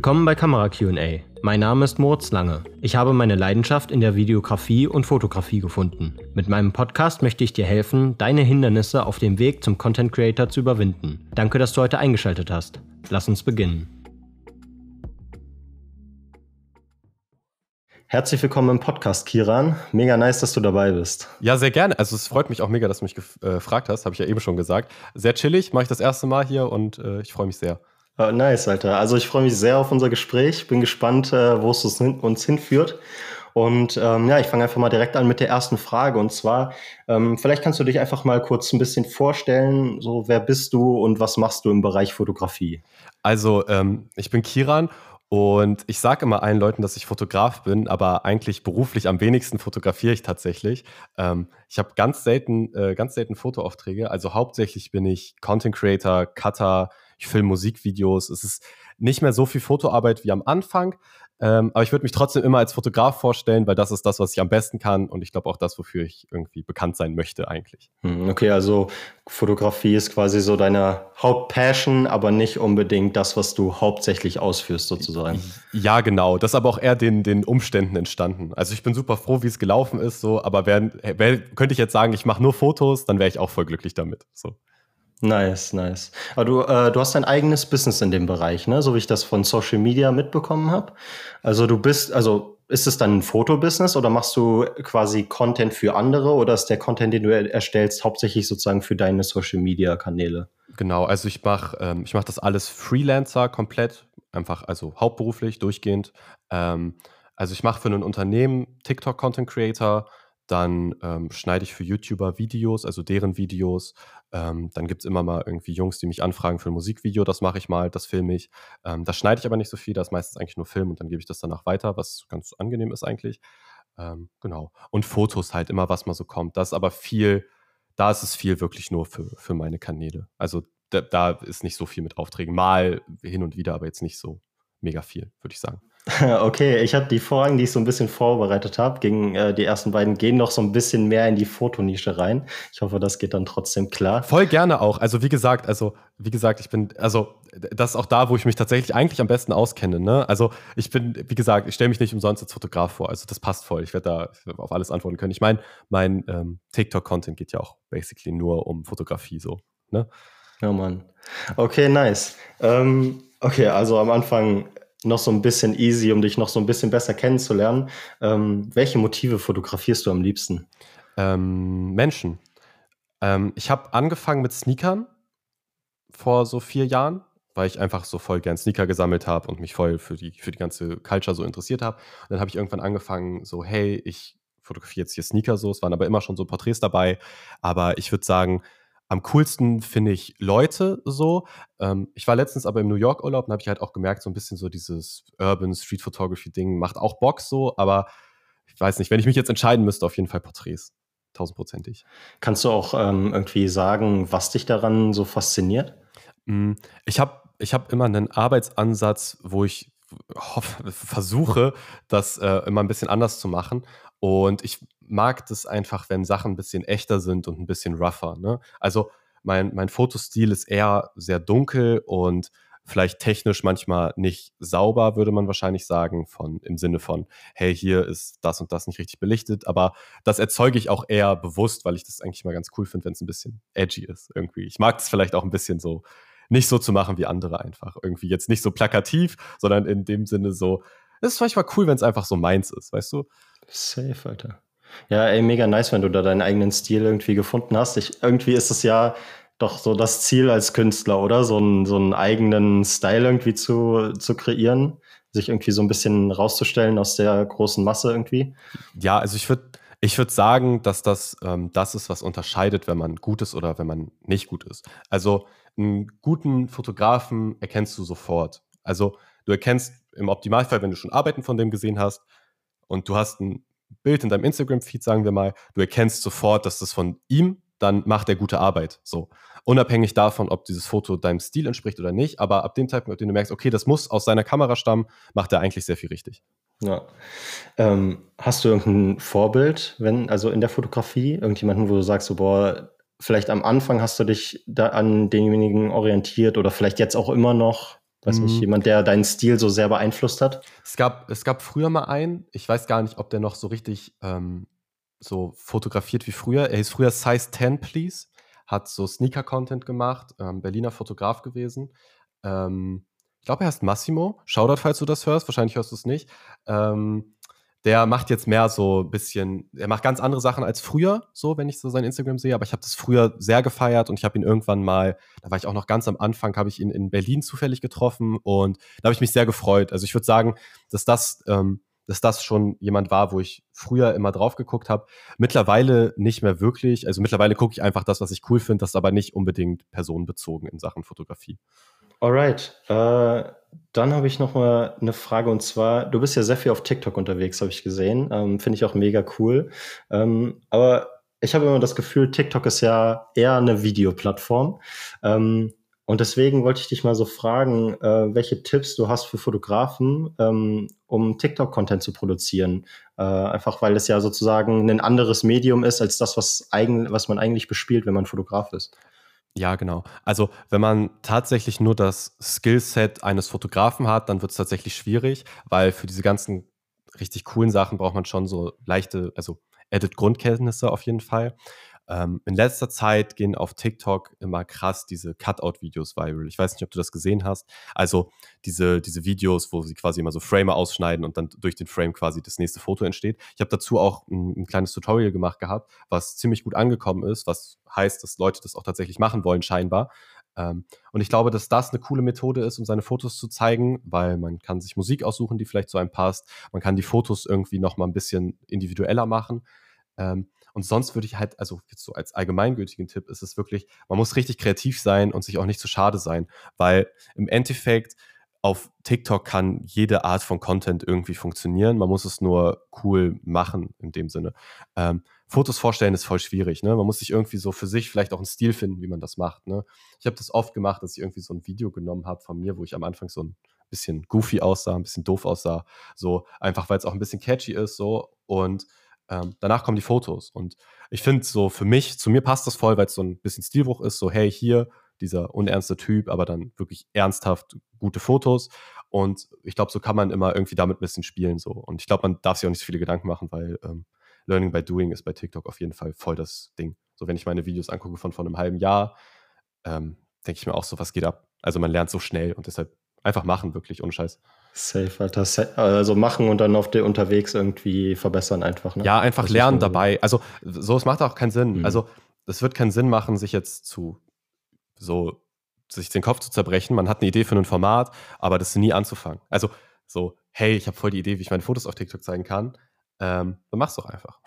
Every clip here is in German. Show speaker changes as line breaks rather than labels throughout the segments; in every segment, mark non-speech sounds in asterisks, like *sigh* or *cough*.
Willkommen bei Kamera QA. Mein Name ist Moritz Lange. Ich habe meine Leidenschaft in der Videografie und Fotografie gefunden. Mit meinem Podcast möchte ich dir helfen, deine Hindernisse auf dem Weg zum Content Creator zu überwinden. Danke, dass du heute eingeschaltet hast. Lass uns beginnen.
Herzlich willkommen im Podcast, Kiran. Mega nice, dass du dabei bist.
Ja, sehr gerne. Also es freut mich auch mega, dass du mich äh, gefragt hast, habe ich ja eben schon gesagt. Sehr chillig, mache ich das erste Mal hier und äh, ich freue mich sehr.
Oh, nice, Alter. Also ich freue mich sehr auf unser Gespräch. Bin gespannt, äh, wo es uns hinführt. Und ähm, ja, ich fange einfach mal direkt an mit der ersten Frage. Und zwar, ähm, vielleicht kannst du dich einfach mal kurz ein bisschen vorstellen. So, wer bist du und was machst du im Bereich Fotografie?
Also, ähm, ich bin Kiran und ich sage immer allen Leuten, dass ich Fotograf bin, aber eigentlich beruflich am wenigsten fotografiere ich tatsächlich. Ähm, ich habe ganz selten, äh, ganz selten Fotoaufträge. Also hauptsächlich bin ich Content Creator, Cutter, ich filme Musikvideos. Es ist nicht mehr so viel Fotoarbeit wie am Anfang, ähm, aber ich würde mich trotzdem immer als Fotograf vorstellen, weil das ist das, was ich am besten kann und ich glaube auch das, wofür ich irgendwie bekannt sein möchte eigentlich.
Hm, okay, also Fotografie ist quasi so deine Hauptpassion, aber nicht unbedingt das, was du hauptsächlich ausführst sozusagen.
Ja, genau. Das ist aber auch eher den, den Umständen entstanden. Also ich bin super froh, wie es gelaufen ist, so, aber wär, wär, könnte ich jetzt sagen, ich mache nur Fotos, dann wäre ich auch voll glücklich damit. So.
Nice, nice. Aber du, äh, du hast dein eigenes Business in dem Bereich, ne? So wie ich das von Social Media mitbekommen habe. Also du bist, also ist es dann ein Fotobusiness oder machst du quasi Content für andere oder ist der Content, den du erstellst, hauptsächlich sozusagen für deine Social Media Kanäle?
Genau, also ich mache ähm, ich mach das alles Freelancer komplett, einfach also hauptberuflich, durchgehend. Ähm, also ich mache für ein Unternehmen TikTok Content Creator, dann ähm, schneide ich für YouTuber Videos, also deren Videos. Ähm, dann gibt es immer mal irgendwie Jungs, die mich anfragen für ein Musikvideo. Das mache ich mal, das filme ich. Ähm, das schneide ich aber nicht so viel. Das ist meistens eigentlich nur Film und dann gebe ich das danach weiter, was ganz angenehm ist eigentlich. Ähm, genau. Und Fotos halt immer, was mal so kommt. Das ist aber viel, da ist es viel wirklich nur für, für meine Kanäle. Also da, da ist nicht so viel mit Aufträgen. Mal hin und wieder, aber jetzt nicht so mega viel, würde ich sagen. *laughs*
Okay, ich habe die Fragen, die ich so ein bisschen vorbereitet habe, gegen äh, die ersten beiden, gehen noch so ein bisschen mehr in die Fotonische rein. Ich hoffe, das geht dann trotzdem klar.
Voll gerne auch. Also wie gesagt, also wie gesagt, ich bin, also das ist auch da, wo ich mich tatsächlich eigentlich am besten auskenne. Ne? Also ich bin, wie gesagt, ich stelle mich nicht umsonst als Fotograf vor. Also das passt voll. Ich werde da auf alles antworten können. Ich meine, mein ähm, TikTok-Content geht ja auch basically nur um Fotografie so. Ne?
Ja, Mann. Okay, nice. Ähm, okay, also am Anfang noch so ein bisschen easy, um dich noch so ein bisschen besser kennenzulernen. Ähm, welche Motive fotografierst du am liebsten?
Ähm, Menschen. Ähm, ich habe angefangen mit Sneakern vor so vier Jahren, weil ich einfach so voll gern Sneaker gesammelt habe und mich voll für die, für die ganze Culture so interessiert habe. Dann habe ich irgendwann angefangen, so, hey, ich fotografiere jetzt hier Sneaker so. Es waren aber immer schon so Porträts dabei. Aber ich würde sagen, am coolsten finde ich Leute so. Ähm, ich war letztens aber im New York Urlaub und habe ich halt auch gemerkt, so ein bisschen so dieses Urban Street Photography Ding macht auch Bock so, aber ich weiß nicht, wenn ich mich jetzt entscheiden müsste, auf jeden Fall Porträts. Tausendprozentig.
Kannst du auch ähm, irgendwie sagen, was dich daran so fasziniert?
Mm, ich habe ich hab immer einen Arbeitsansatz, wo ich hoffe, versuche, das äh, immer ein bisschen anders zu machen. Und ich mag das einfach, wenn Sachen ein bisschen echter sind und ein bisschen rougher. Ne? Also mein, mein Fotostil ist eher sehr dunkel und vielleicht technisch manchmal nicht sauber, würde man wahrscheinlich sagen, von, im Sinne von, hey, hier ist das und das nicht richtig belichtet. Aber das erzeuge ich auch eher bewusst, weil ich das eigentlich mal ganz cool finde, wenn es ein bisschen edgy ist irgendwie. Ich mag es vielleicht auch ein bisschen so, nicht so zu machen wie andere einfach. Irgendwie jetzt nicht so plakativ, sondern in dem Sinne so, es ist manchmal cool, wenn es einfach so meins ist, weißt du?
Safe, Alter. Ja, ey, mega nice, wenn du da deinen eigenen Stil irgendwie gefunden hast. Ich, irgendwie ist es ja doch so das Ziel als Künstler, oder? So, ein, so einen eigenen Style irgendwie zu, zu kreieren, sich irgendwie so ein bisschen rauszustellen aus der großen Masse irgendwie.
Ja, also ich würde ich würd sagen, dass das ähm, das ist, was unterscheidet, wenn man gut ist oder wenn man nicht gut ist. Also einen guten Fotografen erkennst du sofort. Also du erkennst im Optimalfall, wenn du schon Arbeiten von dem gesehen hast und du hast ein Bild in deinem Instagram-Feed, sagen wir mal, du erkennst sofort, dass das von ihm, dann macht er gute Arbeit. So. Unabhängig davon, ob dieses Foto deinem Stil entspricht oder nicht, aber ab dem Zeitpunkt, ab dem du merkst, okay, das muss aus seiner Kamera stammen, macht er eigentlich sehr viel richtig.
Ja. Ähm, hast du irgendein Vorbild, wenn, also in der Fotografie, irgendjemanden, wo du sagst, so, boah, vielleicht am Anfang hast du dich da an denjenigen orientiert oder vielleicht jetzt auch immer noch? Weiß nicht,
Mhm.
jemand, der deinen Stil so sehr beeinflusst hat?
Es gab, es gab früher mal einen, ich weiß gar nicht, ob der noch so richtig ähm, so fotografiert wie früher. Er hieß früher Size 10 Please, hat so Sneaker-Content gemacht, ähm, Berliner Fotograf gewesen. Ähm, ich glaube, er heißt Massimo. Shoutout, falls du das hörst. Wahrscheinlich hörst du es nicht. Ähm, der macht jetzt mehr so ein bisschen, er macht ganz andere Sachen als früher, so, wenn ich so sein Instagram sehe. Aber ich habe das früher sehr gefeiert und ich habe ihn irgendwann mal, da war ich auch noch ganz am Anfang, habe ich ihn in Berlin zufällig getroffen und da habe ich mich sehr gefreut. Also ich würde sagen, dass das, ähm, dass das schon jemand war, wo ich früher immer drauf geguckt habe. Mittlerweile nicht mehr wirklich. Also mittlerweile gucke ich einfach das, was ich cool finde, das ist aber nicht unbedingt personenbezogen in Sachen Fotografie.
Alright, äh, dann habe ich noch mal eine Frage und zwar, du bist ja sehr viel auf TikTok unterwegs, habe ich gesehen. Ähm, Finde ich auch mega cool. Ähm, aber ich habe immer das Gefühl, TikTok ist ja eher eine Videoplattform. Ähm, und deswegen wollte ich dich mal so fragen, äh, welche Tipps du hast für Fotografen, ähm, um TikTok-Content zu produzieren. Äh, einfach weil es ja sozusagen ein anderes Medium ist als das, was, eigen, was man eigentlich bespielt, wenn man Fotograf ist.
Ja, genau. Also wenn man tatsächlich nur das Skillset eines Fotografen hat, dann wird es tatsächlich schwierig, weil für diese ganzen richtig coolen Sachen braucht man schon so leichte, also Edit-Grundkenntnisse auf jeden Fall. Ähm, in letzter Zeit gehen auf TikTok immer krass diese Cutout-Videos viral. Ich weiß nicht, ob du das gesehen hast. Also diese, diese Videos, wo sie quasi immer so Framer ausschneiden und dann durch den Frame quasi das nächste Foto entsteht. Ich habe dazu auch ein, ein kleines Tutorial gemacht gehabt, was ziemlich gut angekommen ist, was heißt, dass Leute das auch tatsächlich machen wollen, scheinbar. Ähm, und ich glaube, dass das eine coole Methode ist, um seine Fotos zu zeigen, weil man kann sich Musik aussuchen, die vielleicht zu einem passt. Man kann die Fotos irgendwie noch mal ein bisschen individueller machen. Ähm, und sonst würde ich halt, also jetzt so als allgemeingültigen Tipp ist es wirklich, man muss richtig kreativ sein und sich auch nicht zu schade sein, weil im Endeffekt auf TikTok kann jede Art von Content irgendwie funktionieren. Man muss es nur cool machen in dem Sinne. Ähm, Fotos vorstellen ist voll schwierig. Ne? Man muss sich irgendwie so für sich vielleicht auch einen Stil finden, wie man das macht. Ne? Ich habe das oft gemacht, dass ich irgendwie so ein Video genommen habe von mir, wo ich am Anfang so ein bisschen goofy aussah, ein bisschen doof aussah. So einfach, weil es auch ein bisschen catchy ist. So und ähm, danach kommen die Fotos. Und ich finde so für mich, zu mir passt das voll, weil es so ein bisschen Stilbruch ist. So, hey, hier dieser unernste Typ, aber dann wirklich ernsthaft gute Fotos. Und ich glaube, so kann man immer irgendwie damit ein bisschen spielen. So. Und ich glaube, man darf sich auch nicht so viele Gedanken machen, weil ähm, Learning by Doing ist bei TikTok auf jeden Fall voll das Ding. So, wenn ich meine Videos angucke von vor einem halben Jahr, ähm, denke ich mir auch so, was geht ab? Also man lernt so schnell und deshalb einfach machen, wirklich, ohne Scheiß.
Safe, Alter. Also machen und dann auf der unterwegs irgendwie verbessern einfach. Ne?
Ja, einfach lernen dabei. Also so, es macht auch keinen Sinn. Mhm. Also es wird keinen Sinn machen, sich jetzt zu so sich den Kopf zu zerbrechen. Man hat eine Idee für ein Format, aber das nie anzufangen. Also so, hey, ich habe voll die Idee, wie ich meine Fotos auf TikTok zeigen kann. Ähm, dann mach's doch einfach.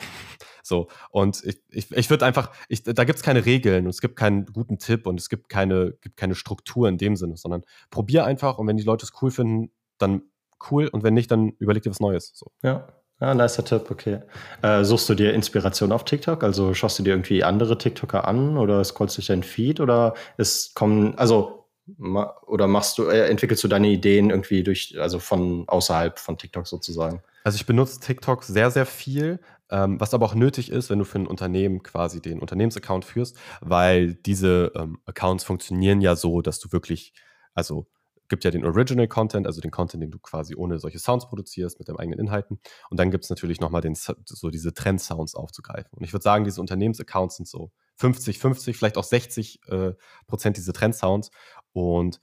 So, und ich, ich, ich würde einfach, ich, da gibt es keine Regeln und es gibt keinen guten Tipp und es gibt keine, gibt keine Struktur in dem Sinne, sondern probier einfach und wenn die Leute es cool finden, dann cool und wenn nicht, dann überleg dir was Neues. So.
Ja. Ja, nicer Tipp, okay. Äh, suchst du dir Inspiration auf TikTok? Also schaust du dir irgendwie andere TikToker an oder scrollst durch deinen Feed oder es kommen, also ma, oder machst du, äh, entwickelst du deine Ideen irgendwie durch, also von außerhalb von TikTok sozusagen?
Also ich benutze TikTok sehr, sehr viel, ähm, was aber auch nötig ist, wenn du für ein Unternehmen quasi den Unternehmensaccount führst, weil diese ähm, Accounts funktionieren ja so, dass du wirklich, also gibt ja den Original Content, also den Content, den du quasi ohne solche Sounds produzierst, mit deinen eigenen Inhalten. Und dann gibt es natürlich nochmal den, so diese Trend-Sounds aufzugreifen. Und ich würde sagen, diese Unternehmensaccounts sind so 50, 50, vielleicht auch 60 äh, Prozent diese Trend-Sounds. Und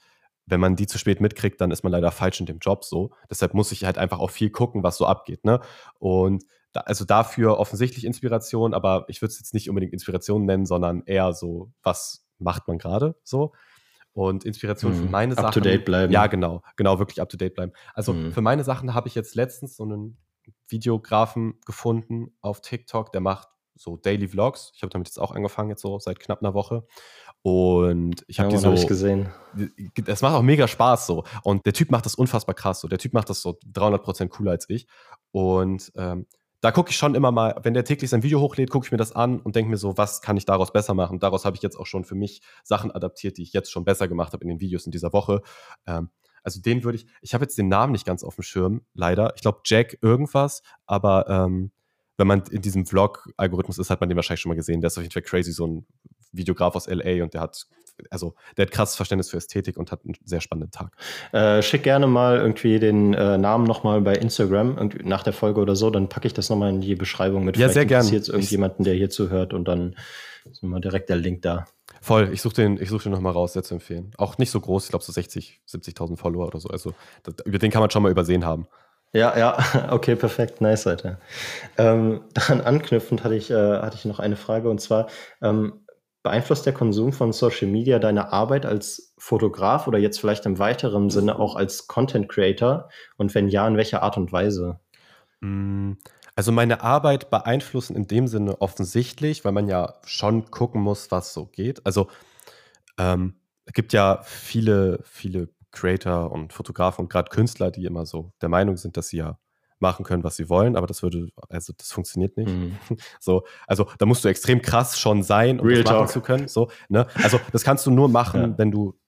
wenn man die zu spät mitkriegt, dann ist man leider falsch in dem Job so. Deshalb muss ich halt einfach auch viel gucken, was so abgeht. Ne? Und da, also dafür offensichtlich Inspiration, aber ich würde es jetzt nicht unbedingt Inspiration nennen, sondern eher so, was macht man gerade so und Inspiration für
Mhm.
meine Sachen.
Up to date bleiben.
Ja, genau, genau, wirklich up to date bleiben. Also
Mhm.
für meine Sachen habe ich jetzt letztens so einen Videografen gefunden auf TikTok, der macht so Daily Vlogs. Ich habe damit jetzt auch angefangen, jetzt so seit knapp einer Woche. Und ich habe
Ja,
die
Mann, hab
so.
ich gesehen.
Das macht auch mega Spaß so. Und der Typ macht das unfassbar krass so. Der Typ macht das so 300% cooler als ich. Und ähm, da gucke ich schon immer mal, wenn der täglich sein Video hochlädt, gucke ich mir das an und denke mir so, was kann ich daraus besser machen? Daraus habe ich jetzt auch schon für mich Sachen adaptiert, die ich jetzt schon besser gemacht habe in den Videos in dieser Woche. Ähm, also den würde ich, ich habe jetzt den Namen nicht ganz auf dem Schirm, leider. Ich glaube Jack irgendwas, aber ähm, wenn man in diesem Vlog-Algorithmus ist, hat man den wahrscheinlich schon mal gesehen. Der ist auf jeden Fall crazy, so ein Videograf aus LA und der hat also der hat krasses Verständnis für Ästhetik und hat einen sehr spannenden Tag.
Äh, schick gerne mal irgendwie den äh, Namen nochmal bei Instagram nach der Folge oder so, dann packe ich das nochmal in die Beschreibung mit.
Ja, Vielleicht sehr gerne.
jetzt irgendjemanden, der hier zuhört und dann ist mal direkt der Link da.
Voll, ich suche den, ich such den nochmal raus, sehr zu empfehlen. Auch nicht so groß, ich glaube so 60, 70.000 Follower oder so. Also das, über den kann man schon mal übersehen haben.
Ja, ja, *laughs* okay, perfekt, nice, Alter. Ähm, daran anknüpfend hatte ich, äh, hatte ich noch eine Frage und zwar, ähm, beeinflusst der Konsum von Social Media deine Arbeit als Fotograf oder jetzt vielleicht im weiteren Sinne auch als Content Creator? Und wenn ja, in welcher Art und Weise?
Mm, also meine Arbeit beeinflussen in dem Sinne offensichtlich, weil man ja schon gucken muss, was so geht. Also ähm, es gibt ja viele, viele Creator und Fotografen und gerade Künstler, die immer so der Meinung sind, dass sie ja machen können, was sie wollen, aber das würde, also das funktioniert nicht. Mhm. *laughs* So, also da musst du extrem krass schon sein, um Real das machen zu können. So, ne? Also das kannst du nur machen, ja. wenn du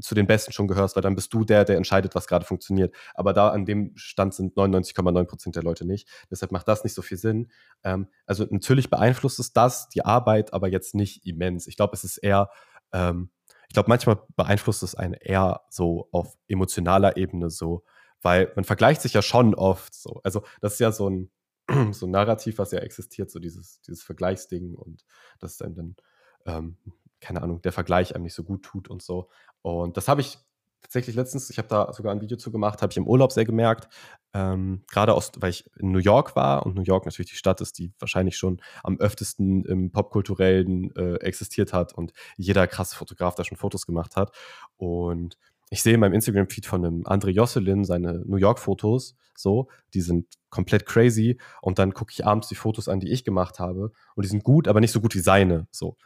zu den Besten schon gehörst, weil dann bist du der, der entscheidet, was gerade funktioniert. Aber da an dem Stand sind 99,9 Prozent der Leute nicht. Deshalb macht das nicht so viel Sinn. Ähm, also natürlich beeinflusst es das, die Arbeit, aber jetzt nicht immens. Ich glaube, es ist eher ähm, ich glaube, manchmal beeinflusst es einen eher so auf emotionaler Ebene so, weil man vergleicht sich ja schon oft so. Also, das ist ja so ein, *clears throat* so ein Narrativ, was ja existiert, so dieses, dieses Vergleichsding und das dann dann, ähm, keine Ahnung, der Vergleich einem nicht so gut tut und so. Und das habe ich tatsächlich letztens, ich habe da sogar ein Video zu gemacht, habe ich im Urlaub sehr gemerkt. Ähm, Gerade aus, weil ich in New York war und New York natürlich die Stadt ist, die wahrscheinlich schon am öftesten im Popkulturellen äh, existiert hat und jeder krasse Fotograf da schon Fotos gemacht hat. Und ich sehe in meinem Instagram-Feed von einem André Josselin seine New York-Fotos, so, die sind komplett crazy. Und dann gucke ich abends die Fotos an, die ich gemacht habe. Und die sind gut, aber nicht so gut wie seine. So.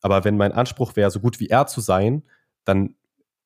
Aber wenn mein Anspruch wäre, so gut wie er zu sein, dann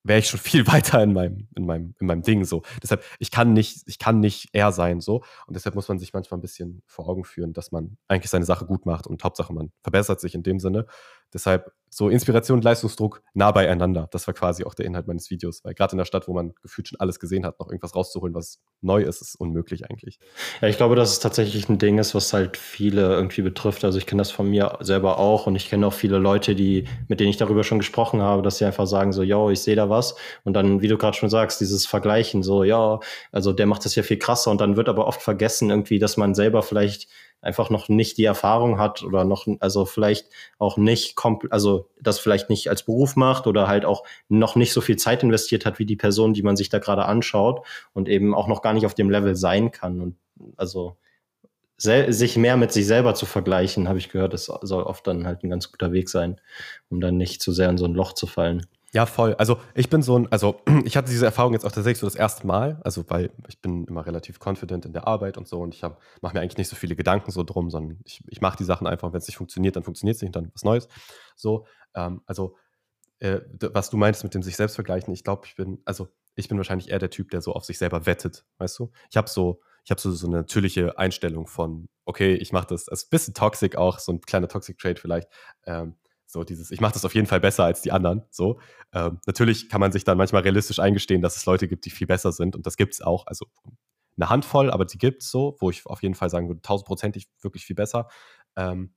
wäre ich schon *laughs* viel weiter in meinem, in meinem, in meinem Ding so. Deshalb, ich kann nicht, ich kann nicht er sein so. Und deshalb muss man sich manchmal ein bisschen vor Augen führen, dass man eigentlich seine Sache gut macht und Hauptsache man verbessert sich in dem Sinne. Deshalb so Inspiration und Leistungsdruck nah beieinander. Das war quasi auch der Inhalt meines Videos, weil gerade in der Stadt, wo man gefühlt schon alles gesehen hat, noch irgendwas rauszuholen, was neu ist, ist unmöglich eigentlich.
Ja, ich glaube, dass es tatsächlich ein Ding ist, was halt viele irgendwie betrifft. Also ich kenne das von mir selber auch und ich kenne auch viele Leute, die, mit denen ich darüber schon gesprochen habe, dass sie einfach sagen so, yo, ich sehe da was und dann, wie du gerade schon sagst, dieses Vergleichen so, ja, also der macht das ja viel krasser und dann wird aber oft vergessen irgendwie, dass man selber vielleicht einfach noch nicht die Erfahrung hat oder noch, also vielleicht auch nicht, also das vielleicht nicht als Beruf macht oder halt auch noch nicht so viel Zeit investiert hat wie die Person, die man sich da gerade anschaut und eben auch noch gar nicht auf dem Level sein kann. Und also sich mehr mit sich selber zu vergleichen, habe ich gehört, das soll oft dann halt ein ganz guter Weg sein, um dann nicht zu sehr in so ein Loch zu fallen.
Ja, voll. Also ich bin so ein, also *clears throat* ich hatte diese Erfahrung jetzt auch tatsächlich so das erste Mal, also weil ich bin immer relativ confident in der Arbeit und so und ich mache mir eigentlich nicht so viele Gedanken so drum, sondern ich, ich mache die Sachen einfach und wenn es nicht funktioniert, dann funktioniert es nicht, dann was Neues. So, ähm, also äh, was du meinst mit dem sich selbst vergleichen, ich glaube, ich bin, also ich bin wahrscheinlich eher der Typ, der so auf sich selber wettet, weißt du? Ich habe so, ich habe so, so eine natürliche Einstellung von, okay, ich mache das, also ein bisschen toxic auch, so ein kleiner Toxic Trade vielleicht. Ähm, so dieses, ich mache das auf jeden Fall besser als die anderen. So, ähm, natürlich kann man sich dann manchmal realistisch eingestehen, dass es Leute gibt, die viel besser sind und das gibt es auch. Also eine Handvoll, aber die gibt es so, wo ich auf jeden Fall sagen würde, tausendprozentig wirklich viel besser. Ähm,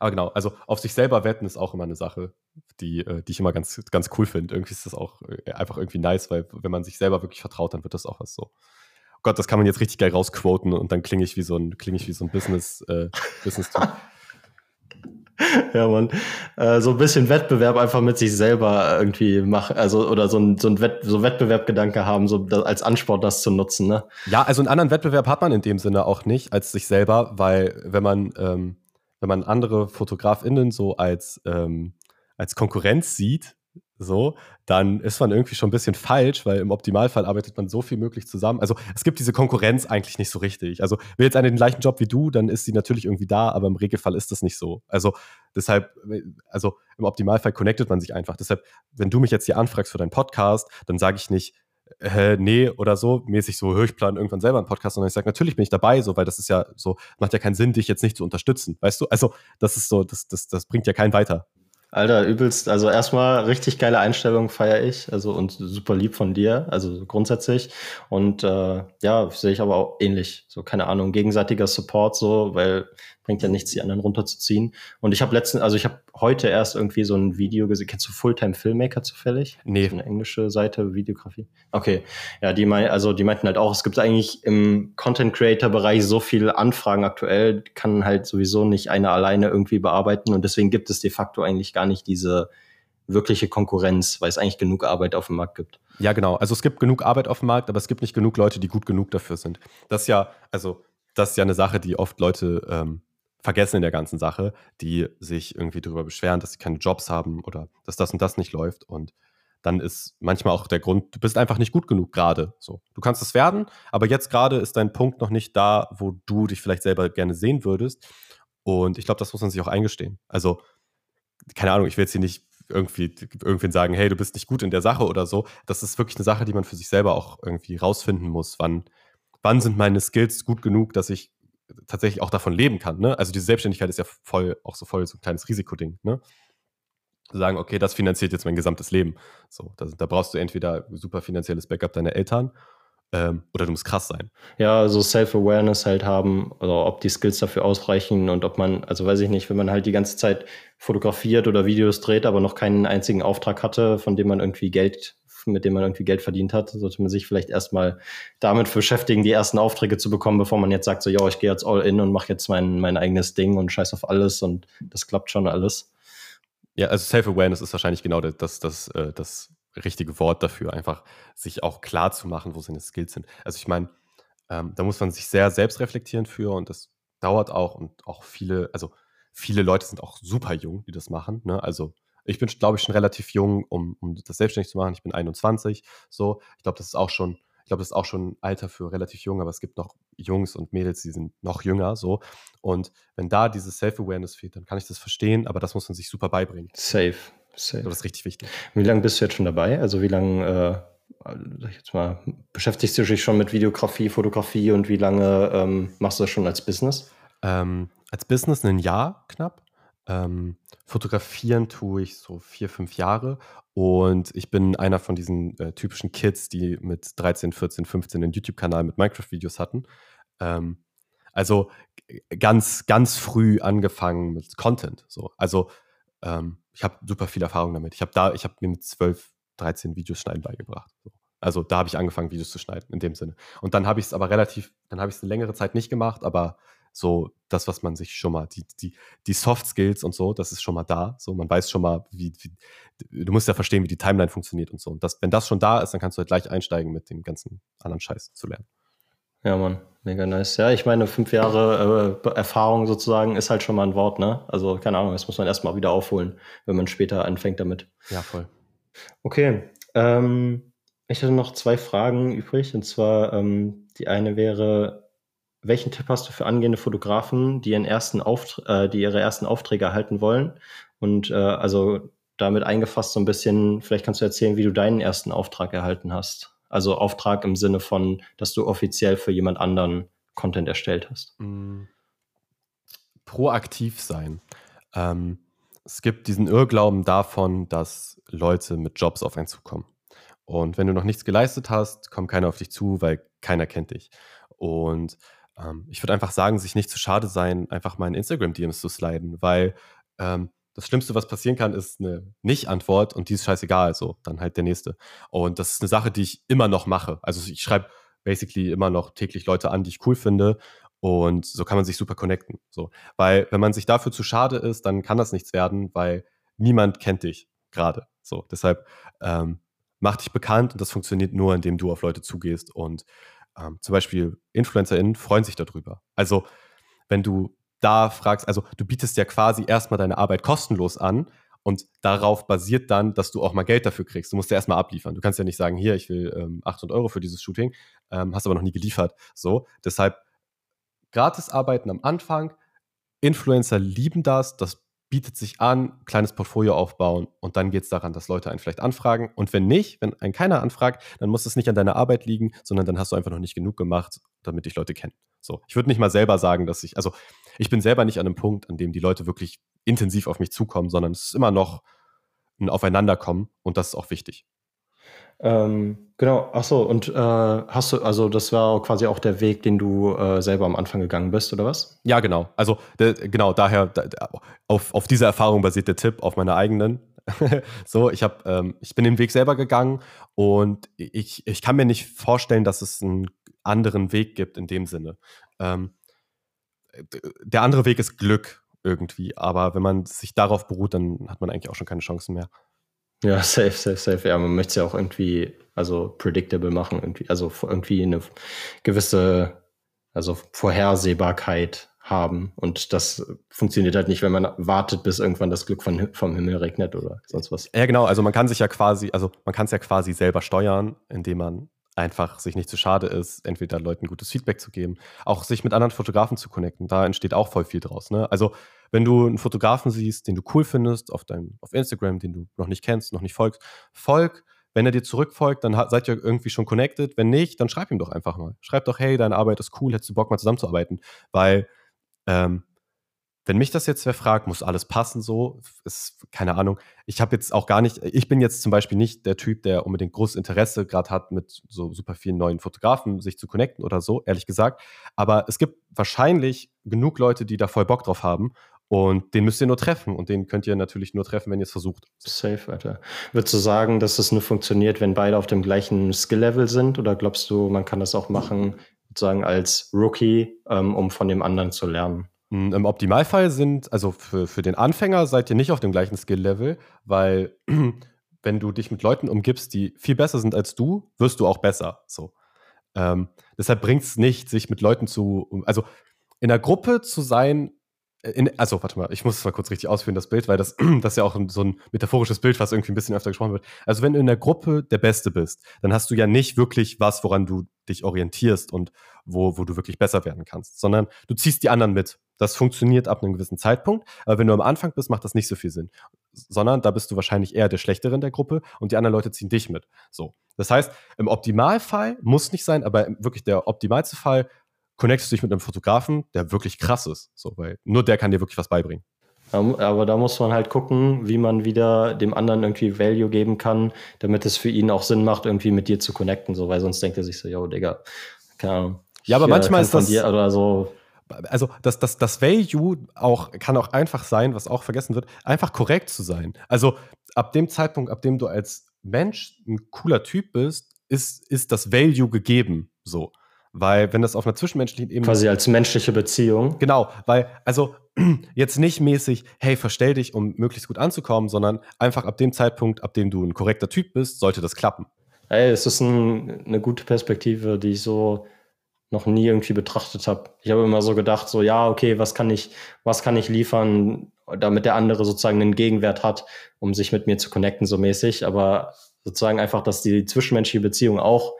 aber genau, also auf sich selber wetten ist auch immer eine Sache, die, äh, die ich immer ganz, ganz cool finde. Irgendwie ist das auch äh, einfach irgendwie nice, weil wenn man sich selber wirklich vertraut, dann wird das auch was so. Oh Gott, das kann man jetzt richtig geil rausquoten und dann klinge ich wie so ein, klinge ich wie so ein Business, äh, Business-Typ. *laughs* *laughs*
ja, man, äh, so ein bisschen Wettbewerb einfach mit sich selber irgendwie machen, also oder so ein, so ein Wett, so Wettbewerbgedanke haben, so als Ansport das zu nutzen, ne?
Ja, also einen anderen Wettbewerb hat man in dem Sinne auch nicht als sich selber, weil wenn man, ähm, wenn man andere FotografInnen so als, ähm, als Konkurrenz sieht, so, dann ist man irgendwie schon ein bisschen falsch, weil im Optimalfall arbeitet man so viel möglich zusammen. Also es gibt diese Konkurrenz eigentlich nicht so richtig. Also will jetzt eine den gleichen Job wie du, dann ist sie natürlich irgendwie da, aber im Regelfall ist das nicht so. Also deshalb, also im Optimalfall connectet man sich einfach. Deshalb, wenn du mich jetzt hier anfragst für deinen Podcast, dann sage ich nicht, äh, nee oder so, mäßig so, ich plan irgendwann selber einen Podcast, sondern ich sage, natürlich bin ich dabei, so, weil das ist ja so, macht ja keinen Sinn, dich jetzt nicht zu unterstützen, weißt du? Also, das ist so, das, das, das bringt ja keinen weiter.
Alter, übelst. Also erstmal richtig geile Einstellung feiere ich. Also und super lieb von dir. Also grundsätzlich. Und äh, ja, sehe ich aber auch ähnlich. So, keine Ahnung, gegenseitiger Support so, weil bringt ja nichts, die anderen runterzuziehen. Und ich habe letzten, also ich habe heute erst irgendwie so ein Video gesehen. Kennst du Fulltime Filmmaker zufällig?
Nee.
So eine englische Seite, Videografie. Okay. Ja, die mein, also die meinten halt auch, es gibt eigentlich im Content Creator Bereich so viele Anfragen aktuell, kann halt sowieso nicht einer alleine irgendwie bearbeiten. Und deswegen gibt es de facto eigentlich gar nicht diese wirkliche Konkurrenz, weil es eigentlich genug Arbeit auf dem Markt gibt.
Ja, genau. Also es gibt genug Arbeit auf dem Markt, aber es gibt nicht genug Leute, die gut genug dafür sind. Das ist ja, also das ist ja eine Sache, die oft Leute ähm, vergessen in der ganzen Sache, die sich irgendwie darüber beschweren, dass sie keine Jobs haben oder dass das und das nicht läuft. Und dann ist manchmal auch der Grund, du bist einfach nicht gut genug gerade. So, du kannst es werden, aber jetzt gerade ist dein Punkt noch nicht da, wo du dich vielleicht selber gerne sehen würdest. Und ich glaube, das muss man sich auch eingestehen. Also, keine Ahnung, ich will jetzt hier nicht irgendwie irgendwen sagen, hey, du bist nicht gut in der Sache oder so. Das ist wirklich eine Sache, die man für sich selber auch irgendwie rausfinden muss. Wann, wann sind meine Skills gut genug, dass ich tatsächlich auch davon leben kann. Ne? Also die Selbstständigkeit ist ja voll, auch so voll so ein kleines Risikoding. Ne? Sagen, okay, das finanziert jetzt mein gesamtes Leben. So, da, da brauchst du entweder super finanzielles Backup deiner Eltern ähm, oder du musst krass sein.
Ja, so Self-Awareness halt haben, oder ob die Skills dafür ausreichen und ob man, also weiß ich nicht, wenn man halt die ganze Zeit fotografiert oder Videos dreht, aber noch keinen einzigen Auftrag hatte, von dem man irgendwie Geld mit dem man irgendwie Geld verdient hat, sollte man sich vielleicht erstmal damit beschäftigen, die ersten Aufträge zu bekommen, bevor man jetzt sagt, so, ja, ich gehe jetzt all in und mache jetzt mein, mein eigenes Ding und scheiß auf alles und das klappt schon alles.
Ja, also Self-Awareness ist wahrscheinlich genau das, das, das, äh, das richtige Wort dafür, einfach sich auch klar zu machen, wo seine Skills sind. Also ich meine, ähm, da muss man sich sehr selbst reflektieren für und das dauert auch und auch viele, also viele Leute sind auch super jung, die das machen. Ne? Also ich bin, glaube ich, schon relativ jung, um, um das selbstständig zu machen. Ich bin 21. So, ich glaube, das ist auch schon, ich glaube, das ist auch schon ein Alter für relativ jung, aber es gibt noch Jungs und Mädels, die sind noch jünger. So. Und wenn da dieses Self-Awareness fehlt, dann kann ich das verstehen, aber das muss man sich super beibringen.
Safe. Safe.
Das ist richtig wichtig.
Wie lange bist du jetzt schon dabei? Also wie lange, äh, sag ich jetzt mal, beschäftigst du dich schon mit Videografie, Fotografie und wie lange ähm, machst du das schon als Business?
Ähm, als Business ein Jahr knapp. Ähm, fotografieren tue ich so vier, fünf Jahre und ich bin einer von diesen äh, typischen Kids, die mit 13, 14, 15 einen YouTube-Kanal mit Minecraft-Videos hatten. Ähm, also ganz, ganz früh angefangen mit Content. So. Also ähm, ich habe super viel Erfahrung damit. Ich habe da, ich habe mir mit 12, 13 Videos schneiden beigebracht. So. Also da habe ich angefangen, Videos zu schneiden, in dem Sinne. Und dann habe ich es aber relativ, dann habe ich es eine längere Zeit nicht gemacht, aber so das, was man sich schon mal, die, die, die Soft Skills und so, das ist schon mal da. So, man weiß schon mal, wie, wie du musst ja verstehen, wie die Timeline funktioniert und so. Und das, wenn das schon da ist, dann kannst du halt gleich einsteigen, mit dem ganzen anderen Scheiß zu lernen.
Ja, Mann, mega nice. Ja, ich meine, fünf Jahre äh, Erfahrung sozusagen ist halt schon mal ein Wort, ne? Also, keine Ahnung, das muss man erstmal wieder aufholen, wenn man später anfängt damit.
Ja, voll.
Okay. Ähm, ich hatte noch zwei Fragen übrig. Und zwar, ähm, die eine wäre, welchen Tipp hast du für angehende Fotografen, die, ihren ersten äh, die ihre ersten Aufträge erhalten wollen? Und äh, also damit eingefasst so ein bisschen, vielleicht kannst du erzählen, wie du deinen ersten Auftrag erhalten hast. Also Auftrag im Sinne von, dass du offiziell für jemand anderen Content erstellt hast. Mm.
Proaktiv sein. Ähm, es gibt diesen Irrglauben davon, dass Leute mit Jobs auf einen zukommen. Und wenn du noch nichts geleistet hast, kommt keiner auf dich zu, weil keiner kennt dich. Und ähm, ich würde einfach sagen, sich nicht zu schade sein, einfach mal in Instagram-DMs zu sliden, weil ähm, das Schlimmste, was passieren kann, ist eine Nicht-Antwort und die ist scheißegal, so, dann halt der nächste. Und das ist eine Sache, die ich immer noch mache. Also ich schreibe basically immer noch täglich Leute an, die ich cool finde und so kann man sich super connecten. So. Weil wenn man sich dafür zu schade ist, dann kann das nichts werden, weil niemand kennt dich gerade. So, deshalb ähm, mach dich bekannt und das funktioniert nur, indem du auf Leute zugehst und ähm, zum Beispiel InfluencerInnen freuen sich darüber. Also, wenn du da fragst, also du bietest ja quasi erstmal deine Arbeit kostenlos an und darauf basiert dann, dass du auch mal Geld dafür kriegst. Du musst ja erstmal abliefern. Du kannst ja nicht sagen, hier, ich will ähm, 800 Euro für dieses Shooting, ähm, hast aber noch nie geliefert. So, deshalb gratis arbeiten am Anfang. Influencer lieben das, das bietet sich an, kleines Portfolio aufbauen und dann geht es daran, dass Leute einen vielleicht anfragen. Und wenn nicht, wenn einen keiner anfragt, dann muss es nicht an deiner Arbeit liegen, sondern dann hast du einfach noch nicht genug gemacht, damit dich Leute kennen. So, ich würde nicht mal selber sagen, dass ich, also ich bin selber nicht an einem Punkt, an dem die Leute wirklich intensiv auf mich zukommen, sondern es ist immer noch ein Aufeinanderkommen und das ist auch wichtig.
Ähm, genau, ach so, und äh, hast du, also das war quasi auch der Weg, den du äh, selber am Anfang gegangen bist, oder was?
Ja, genau. Also der, genau, daher da, auf, auf dieser Erfahrung basiert der Tipp, auf meiner eigenen. *laughs* so, ich habe, ähm, ich bin den Weg selber gegangen und ich, ich kann mir nicht vorstellen, dass es einen anderen Weg gibt in dem Sinne. Ähm, der andere Weg ist Glück irgendwie, aber wenn man sich darauf beruht, dann hat man eigentlich auch schon keine Chancen mehr.
Ja, *laughs* safe, safe, safe. Ja, man möchte es ja auch irgendwie, also predictable machen, irgendwie, also irgendwie eine gewisse, also Vorhersehbarkeit haben. Und das funktioniert halt nicht, wenn man wartet, bis irgendwann das Glück von, vom Himmel regnet oder sonst was.
Ja, genau. Also man kann sich ja quasi, also man kann es ja quasi selber steuern, indem man einfach sich nicht zu schade ist, entweder Leuten gutes Feedback zu geben, auch sich mit anderen Fotografen zu connecten. Da entsteht auch voll viel draus. Ne? Also wenn du einen Fotografen siehst, den du cool findest auf deinem, auf Instagram, den du noch nicht kennst, noch nicht folgst, folg. Wenn er dir zurückfolgt, dann seid ihr irgendwie schon connected. Wenn nicht, dann schreib ihm doch einfach mal. Schreib doch, hey, deine Arbeit ist cool, hättest du Bock mal zusammenzuarbeiten? Weil ähm, wenn mich das jetzt wer fragt, muss alles passen so, ist keine Ahnung. Ich habe jetzt auch gar nicht, ich bin jetzt zum Beispiel nicht der Typ, der unbedingt großes Interesse gerade hat, mit so super vielen neuen Fotografen sich zu connecten oder so, ehrlich gesagt. Aber es gibt wahrscheinlich genug Leute, die da voll Bock drauf haben. Und den müsst ihr nur treffen. Und den könnt ihr natürlich nur treffen, wenn ihr es versucht.
Safe, Alter. Würdest du sagen, dass es nur funktioniert, wenn beide auf dem gleichen Skill-Level sind? Oder glaubst du, man kann das auch machen, sozusagen als Rookie, ähm, um von dem anderen zu lernen?
Hm, Im Optimalfall sind, also für, für den Anfänger seid ihr nicht auf dem gleichen Skill-Level, weil *clears throat* wenn du dich mit Leuten umgibst, die viel besser sind als du, wirst du auch besser. So. Ähm, deshalb bringt es nicht, sich mit Leuten zu, also in der Gruppe zu sein, in, also, warte mal, ich muss es mal kurz richtig ausführen, das Bild, weil das, *clears throat* das ja auch so ein metaphorisches Bild, was irgendwie ein bisschen öfter gesprochen wird. Also, wenn du in der Gruppe der Beste bist, dann hast du ja nicht wirklich was, woran du dich orientierst und wo, wo du wirklich besser werden kannst, sondern du ziehst die anderen mit. Das funktioniert ab einem gewissen Zeitpunkt, aber wenn du am Anfang bist, macht das nicht so viel Sinn. Sondern da bist du wahrscheinlich eher der Schlechtere in der Gruppe und die anderen Leute ziehen dich mit. So. Das heißt, im Optimalfall muss nicht sein, aber wirklich der optimalste Fall connectest du dich mit einem Fotografen, der wirklich krass ist. So, weil nur der kann dir wirklich was beibringen.
Aber da muss man halt gucken, wie man wieder dem anderen irgendwie Value geben kann, damit es für ihn auch Sinn macht, irgendwie mit dir zu connecten, so, weil sonst denkt er sich so, yo, Digga, keine Ahnung.
Ja, aber manchmal ist das.
Dir oder so.
Also das, das, das Value auch, kann auch einfach sein, was auch vergessen wird, einfach korrekt zu sein. Also ab dem Zeitpunkt, ab dem du als Mensch ein cooler Typ bist, ist, ist das Value gegeben. So. Weil, wenn das auf einer zwischenmenschlichen Ebene.
Quasi als menschliche Beziehung.
Genau, weil, also *clears throat* jetzt nicht mäßig, hey, verstell dich, um möglichst gut anzukommen, sondern einfach ab dem Zeitpunkt, ab dem du ein korrekter Typ bist, sollte das klappen.
Ey, es ist ein, eine gute Perspektive, die ich so noch nie irgendwie betrachtet habe. Ich habe immer so gedacht, so, ja, okay, was kann ich, was kann ich liefern, damit der andere sozusagen einen Gegenwert hat, um sich mit mir zu connecten, so mäßig. Aber sozusagen einfach, dass die zwischenmenschliche Beziehung auch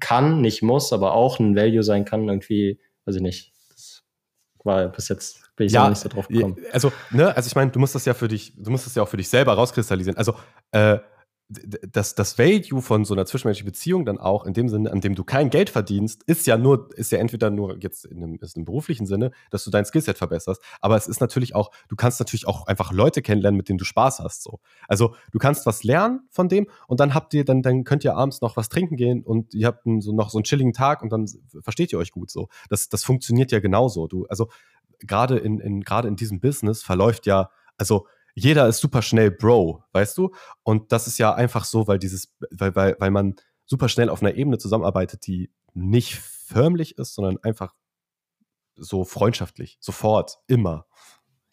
kann, nicht muss, aber auch ein Value sein kann, irgendwie, weiß ich nicht. Das war bis jetzt bin ich ja, nicht so drauf gekommen.
Also, ne, also ich meine, du musst das ja für dich, du musst das ja auch für dich selber rauskristallisieren. Also, äh, das, das Value von so einer zwischenmenschlichen Beziehung dann auch in dem Sinne, an dem du kein Geld verdienst, ist ja nur, ist ja entweder nur jetzt in einem, ist im beruflichen Sinne, dass du dein Skillset verbesserst, aber es ist natürlich auch, du kannst natürlich auch einfach Leute kennenlernen, mit denen du Spaß hast. So. Also du kannst was lernen von dem und dann habt ihr, dann, dann könnt ihr abends noch was trinken gehen und ihr habt so noch so einen chilligen Tag und dann versteht ihr euch gut so. Das, das funktioniert ja genauso. Du, also gerade in, in, gerade in diesem Business verläuft ja, also jeder ist super schnell Bro, weißt du? Und das ist ja einfach so, weil dieses, weil, weil, weil man super schnell auf einer Ebene zusammenarbeitet, die nicht förmlich ist, sondern einfach so freundschaftlich, sofort, immer.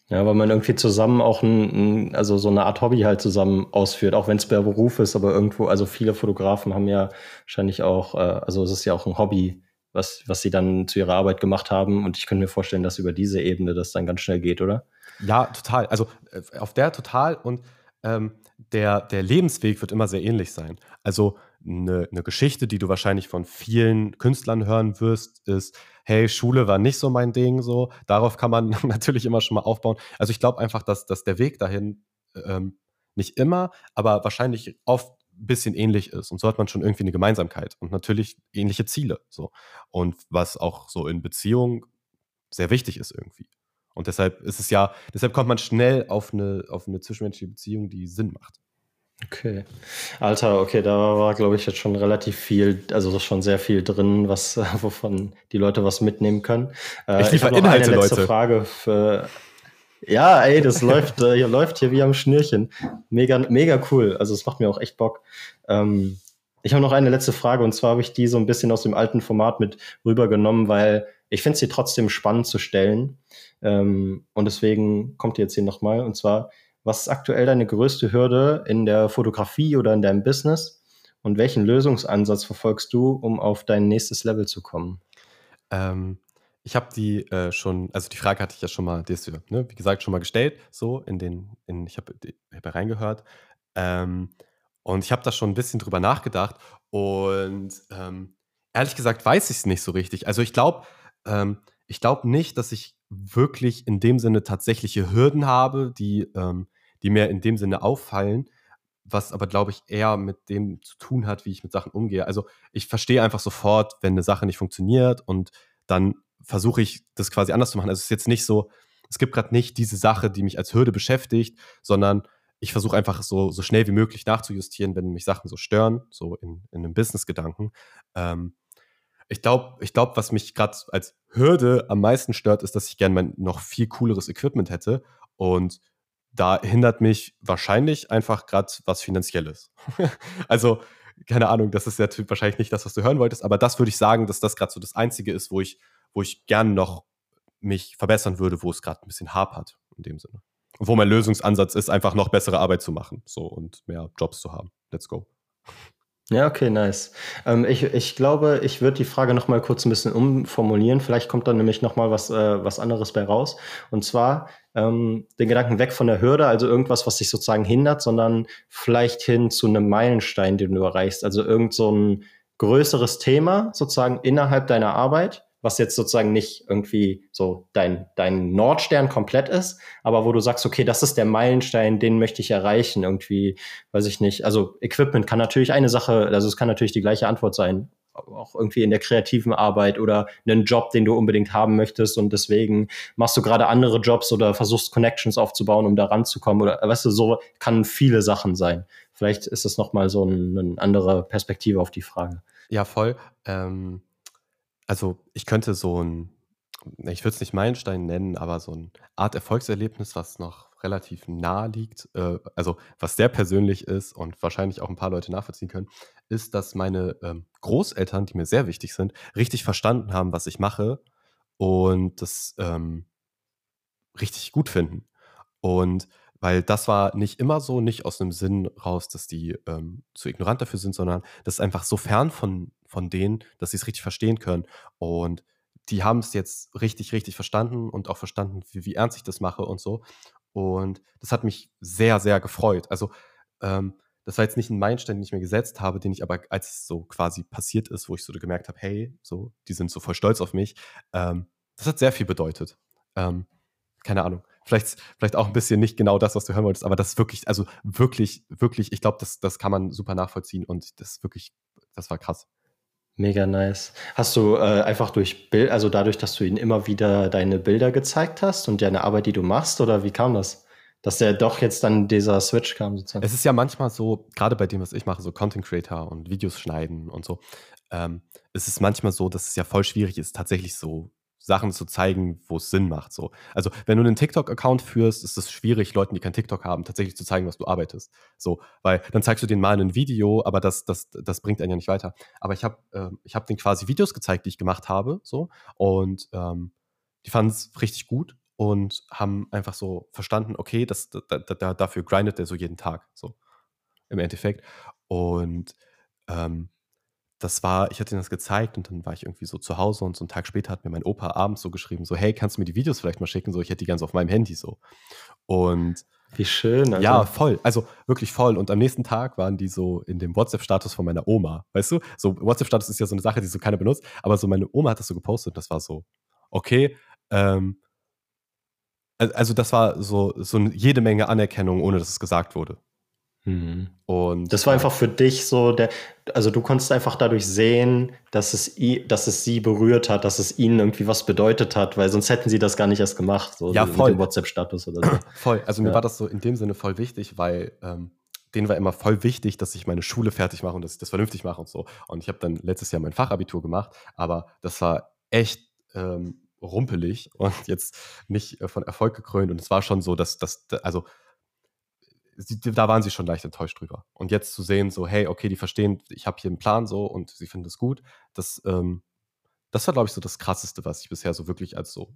Ja, weil man irgendwie zusammen auch ein, ein, also so eine Art Hobby halt zusammen ausführt, auch wenn es per Beruf ist, aber irgendwo, also viele Fotografen haben ja wahrscheinlich auch, äh, also es ist ja auch ein Hobby, was, was sie dann zu ihrer Arbeit gemacht haben. Und ich könnte mir vorstellen, dass über diese Ebene das dann ganz schnell geht, oder?
Ja, total. Also äh, auf der total und ähm, der, der Lebensweg wird immer sehr ähnlich sein. Also eine, eine Geschichte, die du wahrscheinlich von vielen Künstlern hören wirst, ist, hey, Schule war nicht so mein Ding, so. Darauf kann man *laughs* natürlich immer schon mal aufbauen. Also ich glaube einfach, dass, dass der Weg dahin ähm, nicht immer, aber wahrscheinlich oft ein bisschen ähnlich ist. Und so hat man schon irgendwie eine Gemeinsamkeit und natürlich ähnliche Ziele. So. Und was auch so in Beziehung sehr wichtig ist irgendwie. Und deshalb ist es ja, deshalb kommt man schnell auf eine, auf eine zwischenmenschliche Beziehung, die Sinn macht.
Okay. Alter, okay, da war, glaube ich, jetzt schon relativ viel, also schon sehr viel drin, was, *laughs* wovon die Leute was mitnehmen können.
Äh, ich liefere Inhalte, eine letzte Leute.
Frage für, ja, ey, das *laughs* läuft, äh, hier läuft hier wie am Schnürchen. Mega, mega cool. Also es macht mir auch echt Bock. Ähm, ich habe noch eine letzte Frage und zwar habe ich die so ein bisschen aus dem alten Format mit rübergenommen, weil ich finde sie trotzdem spannend zu stellen. Ähm, und deswegen kommt die jetzt hier nochmal. Und zwar, was ist aktuell deine größte Hürde in der Fotografie oder in deinem Business? Und welchen Lösungsansatz verfolgst du, um auf dein nächstes Level zu kommen?
Ähm, ich habe die äh, schon, also die Frage hatte ich ja schon mal, ist, ne, wie gesagt, schon mal gestellt, so in den, in, ich habe hab reingehört. Ähm, und ich habe da schon ein bisschen drüber nachgedacht. Und ähm, ehrlich gesagt weiß ich es nicht so richtig. Also ich glaube, ähm, ich glaube nicht, dass ich wirklich in dem Sinne tatsächliche Hürden habe, die, ähm, die mir in dem Sinne auffallen, was aber, glaube ich, eher mit dem zu tun hat, wie ich mit Sachen umgehe. Also ich verstehe einfach sofort, wenn eine Sache nicht funktioniert und dann versuche ich das quasi anders zu machen. Also es ist jetzt nicht so, es gibt gerade nicht diese Sache, die mich als Hürde beschäftigt, sondern ich versuche einfach so, so schnell wie möglich nachzujustieren, wenn mich Sachen so stören, so in, in einem Business-Gedanken. Ähm, ich glaube, ich glaub, was mich gerade als Hürde am meisten stört, ist, dass ich gerne noch viel cooleres Equipment hätte. Und da hindert mich wahrscheinlich einfach gerade was Finanzielles. *laughs* also, keine Ahnung, das ist ja wahrscheinlich nicht das, was du hören wolltest, aber das würde ich sagen, dass das gerade so das Einzige ist, wo ich, wo ich gern noch mich verbessern würde, wo es gerade ein bisschen hapert in dem Sinne. Und wo mein Lösungsansatz ist, einfach noch bessere Arbeit zu machen so und mehr Jobs zu haben. Let's go.
Ja, okay, nice. Ähm, ich, ich glaube, ich würde die Frage noch mal kurz ein bisschen umformulieren. Vielleicht kommt dann nämlich noch mal was, äh, was anderes bei raus. Und zwar ähm, den Gedanken weg von der Hürde, also irgendwas, was dich sozusagen hindert, sondern vielleicht hin zu einem Meilenstein, den du erreichst. Also irgend so ein größeres Thema sozusagen innerhalb deiner Arbeit, was jetzt sozusagen nicht irgendwie so dein, dein Nordstern komplett ist, aber wo du sagst, okay, das ist der Meilenstein, den möchte ich erreichen, irgendwie, weiß ich nicht. Also Equipment kann natürlich eine Sache, also es kann natürlich die gleiche Antwort sein, auch irgendwie in der kreativen Arbeit oder einen Job, den du unbedingt haben möchtest und deswegen machst du gerade andere Jobs oder versuchst Connections aufzubauen, um da ranzukommen oder weißt du, so kann viele Sachen sein. Vielleicht ist das nochmal so ein, eine andere Perspektive auf die Frage.
Ja, voll. Ähm also, ich könnte so ein ich würde es nicht Meilenstein nennen, aber so eine Art Erfolgserlebnis, was noch relativ nah liegt, äh, also was sehr persönlich ist und wahrscheinlich auch ein paar Leute nachvollziehen können, ist, dass meine, ähm, Großeltern, die mir sehr wichtig sind, richtig verstanden haben, was ich mache und das, ähm richtig gut finden. Und weil das war nicht immer so, nicht aus einem Sinn raus, dass die, ähm, zu ignorant dafür sind, sondern das ist einfach so fern von von denen, dass sie es richtig verstehen können. Und die haben es jetzt richtig, richtig verstanden und auch verstanden, wie, wie ernst ich das mache und so. Und das hat mich sehr, sehr gefreut. Also, ähm, das war jetzt nicht ein Meilenstein, den ich mir gesetzt habe, den ich aber, als es so quasi passiert ist, wo ich so gemerkt habe, hey, so, die sind so voll stolz auf mich, ähm, das hat sehr viel bedeutet. Ähm, keine Ahnung. Vielleicht, vielleicht auch ein bisschen nicht genau das, was du hören wolltest, aber das wirklich, also wirklich, wirklich, ich glaube, das, das kann man super nachvollziehen und das wirklich, das war krass.
Mega nice. Hast du äh, einfach durch Bild, also dadurch, dass du ihnen immer wieder deine Bilder gezeigt hast und deine Arbeit, die du machst, oder wie kam das? Dass der doch jetzt dann dieser Switch kam
sozusagen. Es ist ja manchmal so, gerade bei dem, was ich mache, so Content Creator und Videos schneiden und so, ähm, es ist manchmal so, dass es ja voll schwierig ist, tatsächlich so Sachen zu zeigen, wo es Sinn macht. So. Also, wenn du einen TikTok-Account führst, ist es schwierig, Leuten, die kein TikTok haben, tatsächlich zu zeigen, was du arbeitest. So, weil dann zeigst du denen mal ein Video, aber das, das, das bringt einen ja nicht weiter. Aber ich habe äh, hab denen quasi Videos gezeigt, die ich gemacht habe, so, und ähm, die fanden es richtig gut und haben einfach so verstanden, okay, das, da, da, dafür grindet der so jeden Tag, so im Endeffekt. Und ähm, das war, ich hatte ihm das gezeigt und dann war ich irgendwie so zu Hause und so einen Tag später hat mir mein Opa abends so geschrieben, so, hey, kannst du mir die Videos vielleicht mal schicken? So, ich hätte die ganz auf meinem Handy so. Und
wie schön.
Also. Ja, voll. Also wirklich voll. Und am nächsten Tag waren die so in dem WhatsApp-Status von meiner Oma. Weißt du? So, WhatsApp-Status ist ja so eine Sache, die so keiner benutzt. Aber so meine Oma hat das so gepostet. und Das war so, okay. Ähm, also das war so, so jede Menge Anerkennung, ohne dass es gesagt wurde.
Mhm. Und das war einfach für dich so, der, also du konntest einfach dadurch sehen, dass es, dass es sie berührt hat, dass es ihnen irgendwie was bedeutet hat, weil sonst hätten sie das gar nicht erst gemacht, so
ja, voll.
mit dem WhatsApp-Status oder so. *clears throat*
Voll. Also mir war das so in dem Sinne voll wichtig, weil ähm, denen war immer voll wichtig, dass ich meine Schule fertig mache und dass ich das vernünftig mache und so. Und ich habe dann letztes Jahr mein Fachabitur gemacht, aber das war echt ähm, rumpelig und jetzt nicht äh, von Erfolg gekrönt. Und es war schon so, dass das, also sie, da waren sie schon leicht enttäuscht drüber. Und jetzt zu sehen, so, hey, okay, die verstehen, ich habe hier einen Plan so und sie finden es gut, das, ähm, das war, glaube ich, so das Krasseste, was ich bisher so wirklich als so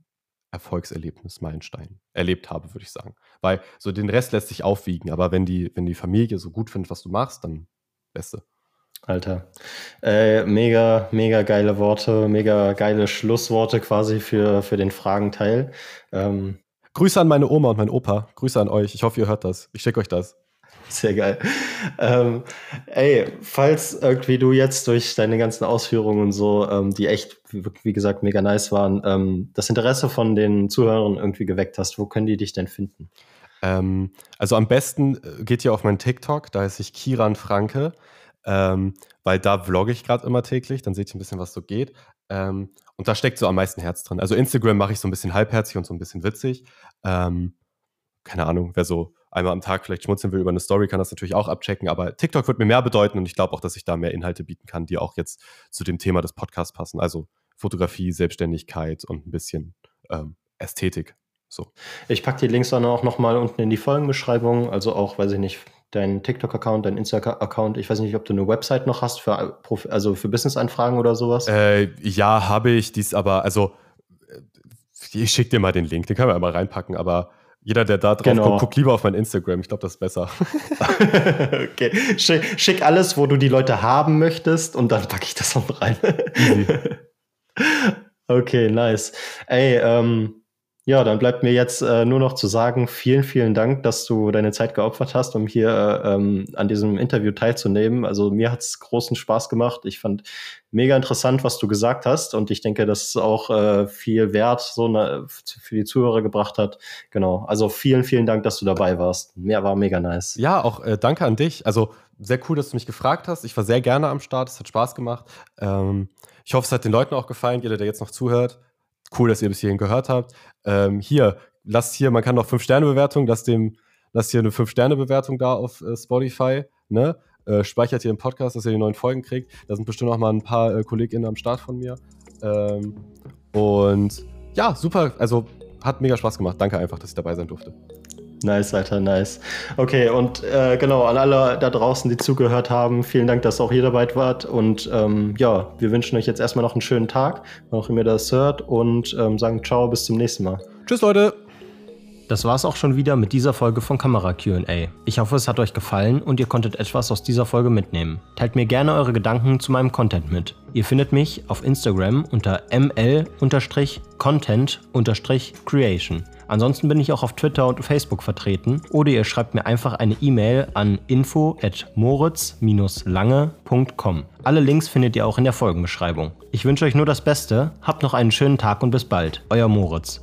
Erfolgserlebnis, Meilenstein erlebt habe, würde ich sagen. Weil so den Rest lässt sich aufwiegen, aber wenn die, wenn die Familie so gut findet, was du machst, dann Beste.
Alter. Äh, mega, mega geile Worte, mega geile Schlussworte quasi für, für den Fragenteil.
Ähm, Grüße an meine Oma und meinen Opa. Grüße an euch. Ich hoffe, ihr hört das. Ich schicke euch das.
Sehr geil. Ähm, ey, falls irgendwie du jetzt durch deine ganzen Ausführungen und so, ähm, die echt, wie gesagt, mega nice waren, ähm, das Interesse von den Zuhörern irgendwie geweckt hast, wo können die dich denn finden?
Ähm, also am besten äh, geht ihr auf meinen TikTok, da heiße ich Kiran Franke, ähm, weil da vlogge ich gerade immer täglich, dann seht ihr ein bisschen, was so geht. Ähm, und da steckt so am meisten Herz drin. Also Instagram mache ich so ein bisschen halbherzig und so ein bisschen witzig. Ähm, keine Ahnung, wer so einmal am Tag vielleicht schmunzeln will über eine Story, kann das natürlich auch abchecken. Aber TikTok wird mir mehr bedeuten und ich glaube auch, dass ich da mehr Inhalte bieten kann, die auch jetzt zu dem Thema des Podcasts passen. Also Fotografie, Selbstständigkeit und ein bisschen ähm, Ästhetik. So.
Ich packe die Links dann auch nochmal unten in die Folgenbeschreibung. Also auch, weiß ich nicht, dein TikTok-Account, dein Insta-Account. Ich weiß nicht, ob du eine Website noch hast für, also für Business-Anfragen oder sowas.
Äh, ja, habe ich. Dies aber, also äh, ich schicke dir mal den Link, den können wir einmal reinpacken, aber jeder, der da drauf genau. guckt, guckt lieber auf mein Instagram. Ich glaube, das ist besser. *laughs*
okay. Schick, schick, alles, wo du die Leute haben möchtest und dann packe ich das noch rein. *laughs* okay, nice. Ey, ähm, ja, dann bleibt mir jetzt äh, nur noch zu sagen, vielen, vielen Dank, dass du deine Zeit geopfert hast, um hier äh, ähm, an diesem Interview teilzunehmen. Also mir hat es großen Spaß gemacht. Ich fand mega interessant, was du gesagt hast und ich denke, dass es auch äh, viel Wert so eine, für die Zuhörer gebracht hat. Genau. Also vielen, vielen Dank, dass du dabei warst. Mir war mega nice.
Ja, auch äh, danke an dich. Also sehr cool, dass du mich gefragt hast. Ich war sehr gerne am Start. Es hat Spaß gemacht. Ähm, ich hoffe, es hat den Leuten auch gefallen, jeder, der jetzt noch zuhört. Cool, dass ihr bis hierhin gehört habt. Ähm, hier, lasst hier, man kann noch 5-Sterne-Bewertung, lasst dem, lasst hier eine 5-Sterne-Bewertung da auf äh, Spotify, ne? Äh, speichert hier im Podcast, dass ihr die neuen Folgen kriegt. Da sind bestimmt noch mal ein paar äh, KollegInnen am Start von mir. Ähm, und ja, super. Also hat mega Spaß gemacht. Danke einfach, dass ich dabei sein durfte.
Nice, Alter, nice. Okay, und äh, genau, an alle da draußen, die zugehört haben, vielen Dank, dass auch ihr dabei wart. Und ähm, ja, wir wünschen euch jetzt erstmal noch einen schönen Tag, wann auch ihr das hört, und ähm, sagen ciao, bis zum nächsten Mal.
Tschüss, Leute.
Das war's auch schon wieder mit dieser Folge von Kamera QA. Ich hoffe, es hat euch gefallen und ihr konntet etwas aus dieser Folge mitnehmen. Teilt mir gerne eure Gedanken zu meinem Content mit. Ihr findet mich auf Instagram unter ml-content-creation. Ansonsten bin ich auch auf Twitter und Facebook vertreten oder ihr schreibt mir einfach eine E-Mail an info@moritz-lange.com. Alle Links findet ihr auch in der Folgenbeschreibung. Ich wünsche euch nur das Beste, habt noch einen schönen Tag und bis bald. Euer Moritz.